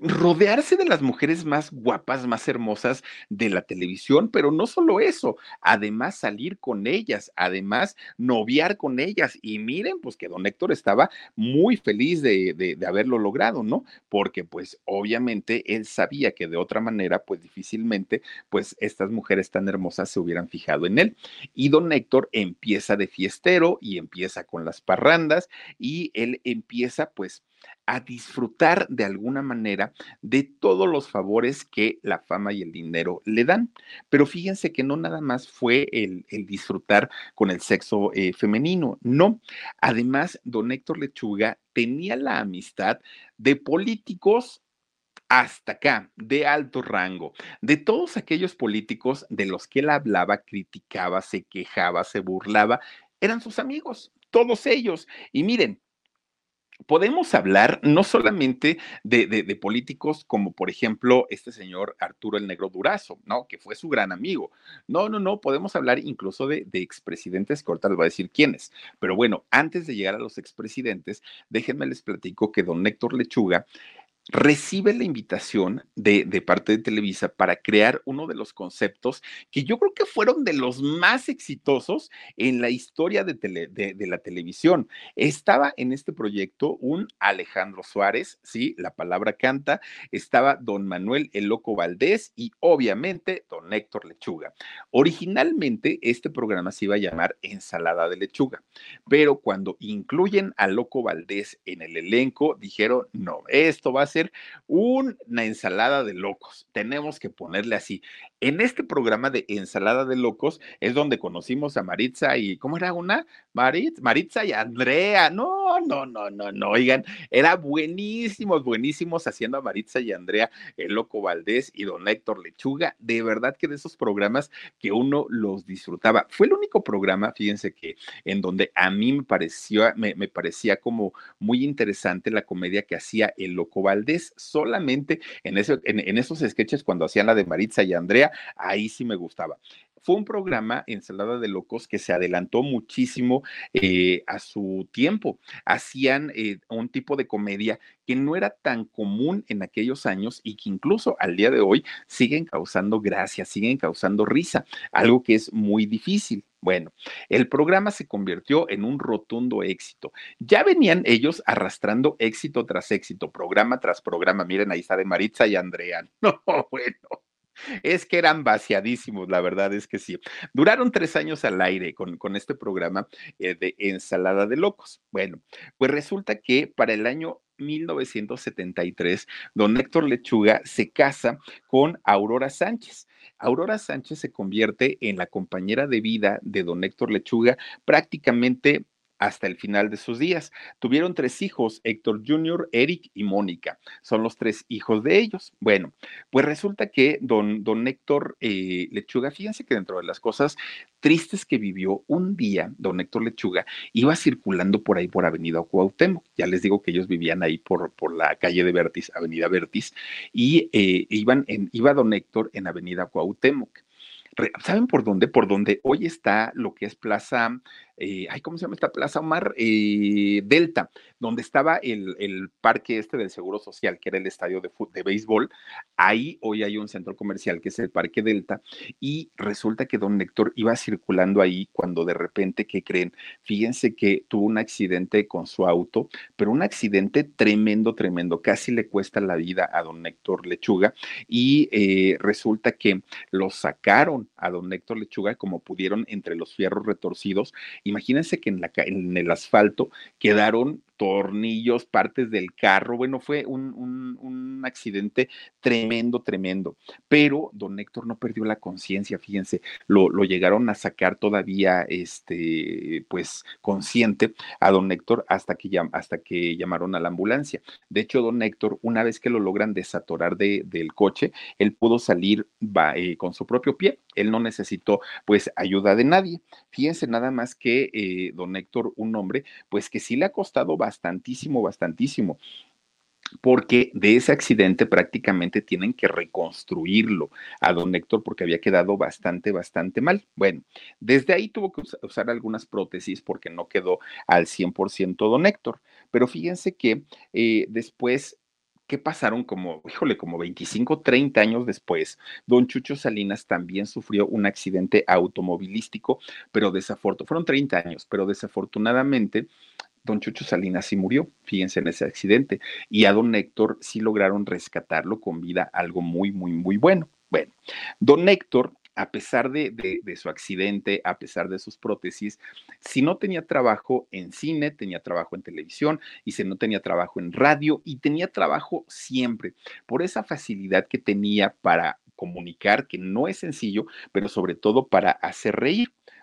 rodearse de las mujeres más guapas, más hermosas de la televisión, pero no solo eso, además salir con ellas, además noviar con ellas. Y miren, pues que don Héctor estaba muy feliz de, de, haberlo logrado, ¿no? Porque pues obviamente él sabía que de otra manera, pues difícilmente, pues estas mujeres tan hermosas se hubieran fijado en él. Y don Héctor empieza de fiestero y empieza con las parrandas y él empieza pues a disfrutar de alguna manera de todos los favores que la fama y el dinero le dan. Pero fíjense que no nada más fue el, disfrutar con el sexo eh, femenino, no. Además, don Héctor Lechuga tenía la amistad de políticos hasta acá, de alto rango, de todos aquellos políticos de los que él hablaba, criticaba, se quejaba, se burlaba, eran sus amigos, todos ellos. Y miren, podemos hablar no solamente de, políticos como por ejemplo este señor Arturo el Negro Durazo, ¿no? Que fue su gran amigo. No, no, no, podemos hablar incluso de, de expresidentes, que ahorita les voy a decir quiénes. Pero bueno, antes de llegar a los expresidentes, déjenme les platico que don Héctor Lechuga recibe la invitación de, parte de Televisa para crear uno de los conceptos que yo creo que fueron de los más exitosos en la historia de, de, la televisión. Estaba en este proyecto un Alejandro Suárez, sí, la palabra canta, estaba don Manuel El Loco Valdés y obviamente don Héctor Lechuga. Originalmente este programa se iba a llamar Ensalada de Lechuga, pero cuando incluyen a Loco Valdés en el elenco, dijeron, no, esto va a ser una ensalada de locos. Tenemos que ponerle así. En este programa de ensalada de locos es donde conocimos a Maritza y, ¿cómo era una? Maritza, Maritza y Andrea. No, No, no, no, no, oigan, era buenísimos, buenísimos haciendo a Maritza y Andrea, el Loco Valdés y don Héctor Lechuga. De verdad que de esos programas que uno los disfrutaba. Fue el único programa, fíjense que en donde a mí me pareció, me, parecía como muy interesante la comedia que hacía el Loco Valdés. Solamente en, ese, en esos sketches cuando hacían la de Maritza y Andrea, ahí sí me gustaba fue un programa, Ensalada de Locos, que se adelantó muchísimo eh, a su tiempo. Hacían eh, un tipo de comedia que no era tan común en aquellos años y que incluso al día de hoy siguen causando gracia, siguen causando risa, algo que es muy difícil. Bueno, el programa se convirtió en un rotundo éxito. Ya venían ellos arrastrando éxito tras éxito, programa tras programa. Miren, ahí está de Maritza y Andrea. No, bueno. Es que eran vaciadísimos, la verdad es que sí. Duraron tres años al aire con, con este programa eh, de Ensalada de Locos. Bueno, pues resulta que para el año 1973, don Héctor Lechuga se casa con Aurora Sánchez. Aurora Sánchez se convierte en la compañera de vida de don Héctor Lechuga prácticamente hasta el final de sus días. Tuvieron tres hijos, Héctor Jr., Eric y Mónica. Son los tres hijos de ellos. Bueno, pues resulta que don, don Héctor eh, Lechuga, fíjense que dentro de las cosas tristes que vivió un día, don Héctor Lechuga iba circulando por ahí por Avenida Cuauhtémoc. Ya les digo que ellos vivían ahí por, por la calle de Vertis, Avenida Vertis, y eh, iban en, iba don Héctor en Avenida Cuauhtémoc. ¿Saben por dónde? Por donde hoy está lo que es Plaza eh, ay, ¿cómo se llama esta plaza, Omar? Eh, Delta, donde estaba el, parque este del Seguro Social, que era el estadio de, de béisbol. Ahí hoy hay un centro comercial que es el Parque Delta y resulta que don Héctor iba circulando ahí cuando de repente, ¿qué creen? Fíjense que tuvo un accidente con su auto, pero un accidente tremendo, tremendo. Casi le cuesta la vida a don Héctor Lechuga y eh, resulta que lo sacaron a don Héctor Lechuga como pudieron entre los fierros retorcidos Imagínense que en, la, en el asfalto quedaron tornillos, partes del carro. Bueno, fue un, accidente tremendo, tremendo. Pero don Héctor no perdió la conciencia, fíjense, lo, lo, llegaron a sacar todavía, este, pues, consciente a don Héctor hasta que, hasta que llamaron a la ambulancia. De hecho, don Héctor, una vez que lo logran desatorar de, del coche, él pudo salir eh, con su propio pie. Él no necesitó, pues, ayuda de nadie. Fíjense nada más que eh, don Héctor, un hombre, pues que sí le ha costado bastantísimo, bastantísimo porque de ese accidente prácticamente tienen que reconstruirlo a don Héctor porque había quedado bastante, bastante mal. Bueno, desde ahí tuvo que usar algunas prótesis porque no quedó al 100% don Héctor, pero fíjense que eh, después ¿qué pasaron como, híjole, como 25, 30 años después? Don Chucho Salinas también sufrió un accidente automovilístico, pero desafortunadamente, fueron 30 años, pero desafortunadamente don Chucho Salinas sí murió, fíjense en ese accidente, y a don Héctor sí lograron rescatarlo con vida, algo muy, muy, muy bueno. Bueno, don Héctor a pesar de, de, su accidente, a pesar de sus prótesis, si no tenía trabajo en cine, tenía trabajo en televisión, y si no tenía trabajo en radio, y tenía trabajo siempre, por esa facilidad que tenía para comunicar, que no es sencillo, pero sobre todo para hacer reír.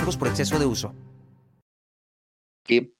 por exceso de uso. Que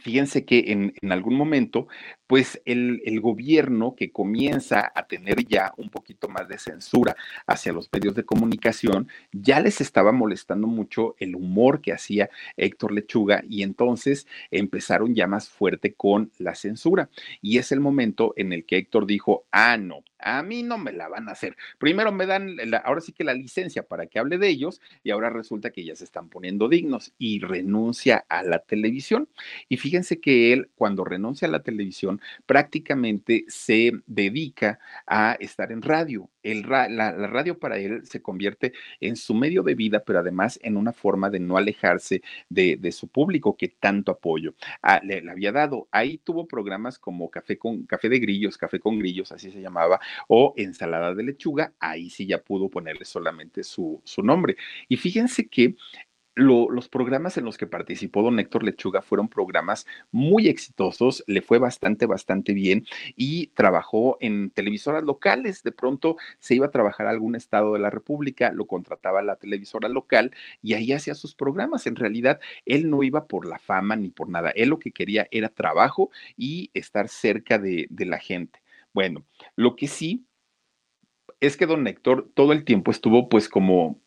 fíjense que en, en, algún momento pues el, gobierno que comienza a tener ya un poquito más de censura hacia los medios de comunicación, ya les estaba molestando mucho el humor que hacía Héctor Lechuga y entonces empezaron ya más fuerte con la censura. Y es el momento en el que Héctor dijo, ah, no, a mí no me la van a hacer. Primero me dan, ahora sí que la licencia para que hable de ellos y ahora resulta que ya se están poniendo dignos y renuncia a la televisión. Y fíjense que él, cuando renuncia a la televisión, prácticamente se dedica a estar en radio. La, radio para él se convierte en su medio de vida, pero además en una forma de no alejarse de, su público que tanto apoyo ah, le, le, había dado. Ahí tuvo programas como Café con Café de Grillos, Café con Grillos, así se llamaba, o Ensalada de Lechuga. Ahí sí ya pudo ponerle solamente su, su nombre. Y fíjense que los programas en los que participó don Héctor Lechuga fueron programas muy exitosos, le fue bastante, bastante bien y trabajó en televisoras locales. De pronto se iba a trabajar a algún estado de la República, lo contrataba la televisora local y ahí hacía sus programas. En realidad, él no iba por la fama ni por nada. Él lo que quería era trabajo y estar cerca de, de la gente. Bueno, lo que sí es que don Héctor todo el tiempo estuvo pues como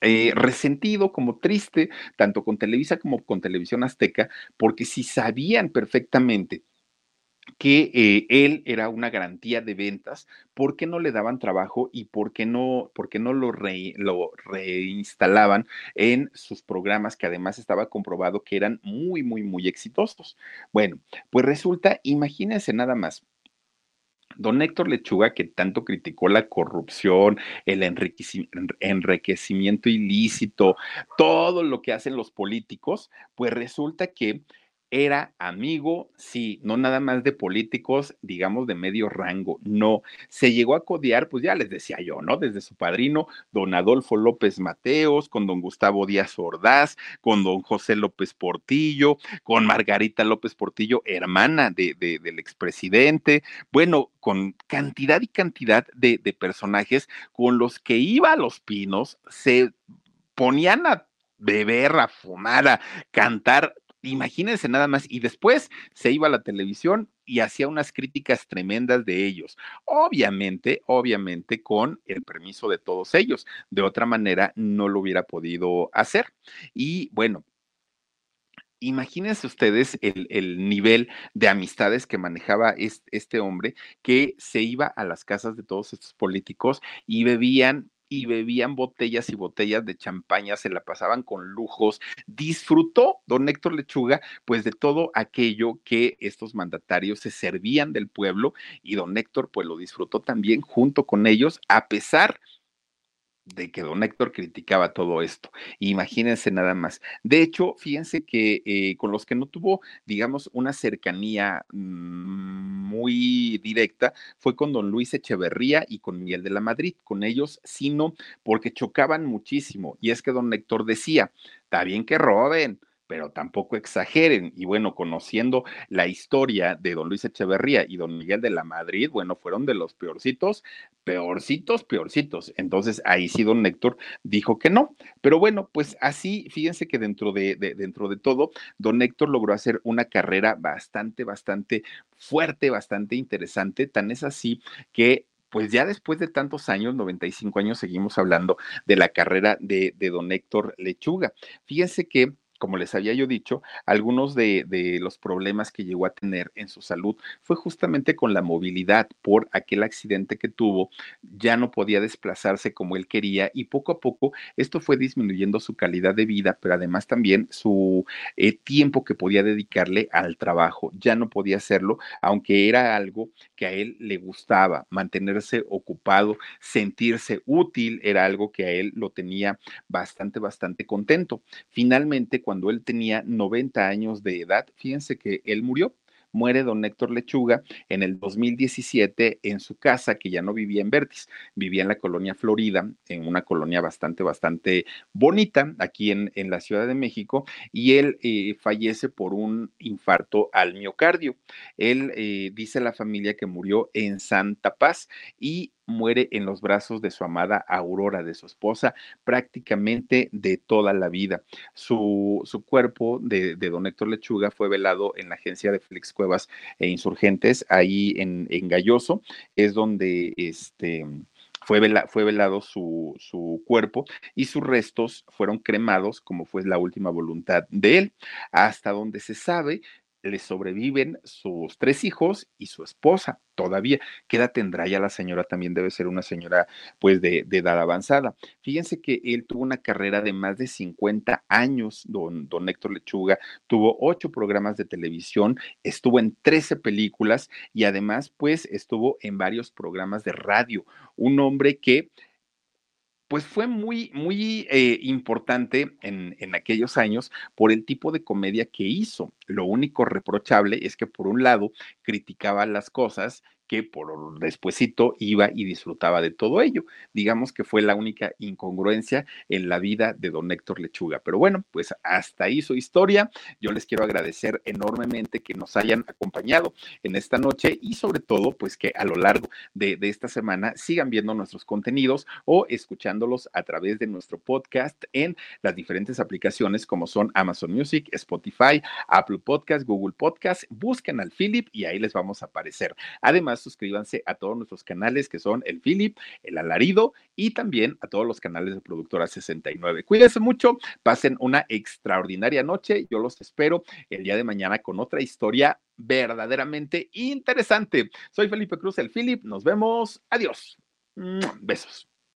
eh, resentido, como triste, tanto con Televisa como con Televisión Azteca, porque si sabían perfectamente que eh, él era una garantía de ventas, ¿por qué no le daban trabajo y por qué no, por qué no lo, lo reinstalaban en sus programas que además estaba comprobado que eran muy, muy, muy exitosos? Bueno, pues resulta, imagínense nada más, Don Héctor Lechuga, que tanto criticó la corrupción, el enriquecimiento ilícito, todo lo que hacen los políticos, pues resulta que era amigo, sí, no nada más de políticos, digamos, de medio rango, no. Se llegó a codear, pues ya les decía yo, ¿no? Desde su padrino, don Adolfo López Mateos, con don Gustavo Díaz Ordaz, con don José López Portillo, con Margarita López Portillo, hermana de, del expresidente, bueno, con cantidad y cantidad de, de personajes con los que iba a los pinos, se ponían a beber, a fumar, a cantar Imagínense nada más. Y después se iba a la televisión y hacía unas críticas tremendas de ellos. Obviamente, obviamente con el permiso de todos ellos. De otra manera, no lo hubiera podido hacer. Y bueno, Imagínense ustedes el, el, nivel de amistades que manejaba este, este, hombre, que se iba a las casas de todos estos políticos y bebían y bebían botellas y botellas de champaña, se la pasaban con lujos. Disfrutó don Héctor Lechuga, pues de todo aquello que estos mandatarios se servían del pueblo y don Héctor pues lo disfrutó también junto con ellos, a pesar de que don Héctor criticaba todo esto. Imagínense nada más. De hecho, fíjense que eh, con los que no tuvo, digamos, una cercanía mm, muy directa fue con don Luis Echeverría y con Miguel de la Madrid. Con ellos, sino porque chocaban muchísimo. Y es que don Héctor decía, está bien que roben, pero tampoco exageren. Y bueno, conociendo la historia de don Luis Echeverría y don Miguel de la Madrid, bueno, fueron de los peorcitos, peorcitos, peorcitos. Entonces ahí sí don Héctor dijo que no. Pero bueno, pues así, fíjense que dentro de, dentro de todo, don Héctor logró hacer una carrera bastante, bastante fuerte, bastante interesante. Tan es así que pues ya después de tantos años, 95 años, seguimos hablando de la carrera de, de don Héctor Lechuga. Fíjense que como les había yo dicho, algunos de, los problemas que llegó a tener en su salud fue justamente con la movilidad por aquel accidente que tuvo, ya no podía desplazarse como él quería y poco a poco esto fue disminuyendo su calidad de vida, pero además también su eh, tiempo que podía dedicarle al trabajo, ya no podía hacerlo, aunque era algo que a él le gustaba, mantenerse ocupado, sentirse útil, era algo que a él lo tenía bastante, bastante contento. Finalmente, cuando él tenía 90 años de edad, fíjense que él murió muere don Héctor Lechuga en el 2017 en su casa, que ya no vivía en Vertis, vivía en la colonia Florida, en una colonia bastante, bastante bonita aquí en, en la Ciudad de México, y él eh, fallece por un infarto al miocardio. Él eh, dice a la familia que murió en Santa Paz y muere en los brazos de su amada Aurora, de su esposa, prácticamente de toda la vida. Su, su cuerpo de, don Héctor Lechuga fue velado en la agencia de Félix Cuevas e Insurgentes, ahí en, en Galloso, es donde este fue, fue, velado su, su, cuerpo y sus restos fueron cremados como fue la última voluntad de él. Hasta donde se sabe, le sobreviven sus tres hijos y su esposa todavía. ¿Qué edad tendrá ya la señora? También debe ser una señora pues de, edad avanzada. Fíjense que él tuvo una carrera de más de 50 años, don, don Héctor Lechuga, tuvo ocho programas de televisión, estuvo en 13 películas y además pues estuvo en varios programas de radio. Un hombre que pues fue muy, muy eh, importante en, en, aquellos años por el tipo de comedia que hizo. Lo único reprochable es que por un lado criticaba las cosas que por despuesito iba y disfrutaba de todo ello. Digamos que fue la única incongruencia en la vida de don Héctor Lechuga. Pero bueno, pues hasta ahí su historia. Yo les quiero agradecer enormemente que nos hayan acompañado en esta noche y sobre todo, pues que a lo largo de, de esta semana sigan viendo nuestros contenidos o escuchándolos a través de nuestro podcast en las diferentes aplicaciones como son Amazon Music, Spotify, Apple Podcast, Google Podcast. Busquen al Philip y ahí les vamos a aparecer. Además, suscríbanse a todos nuestros canales que son el Philip, el Alarido y también a todos los canales de Productora 69. Cuídense mucho, pasen una extraordinaria noche. Yo los espero el día de mañana con otra historia verdaderamente interesante. Soy Felipe Cruz, el Philip. Nos vemos. Adiós. Besos.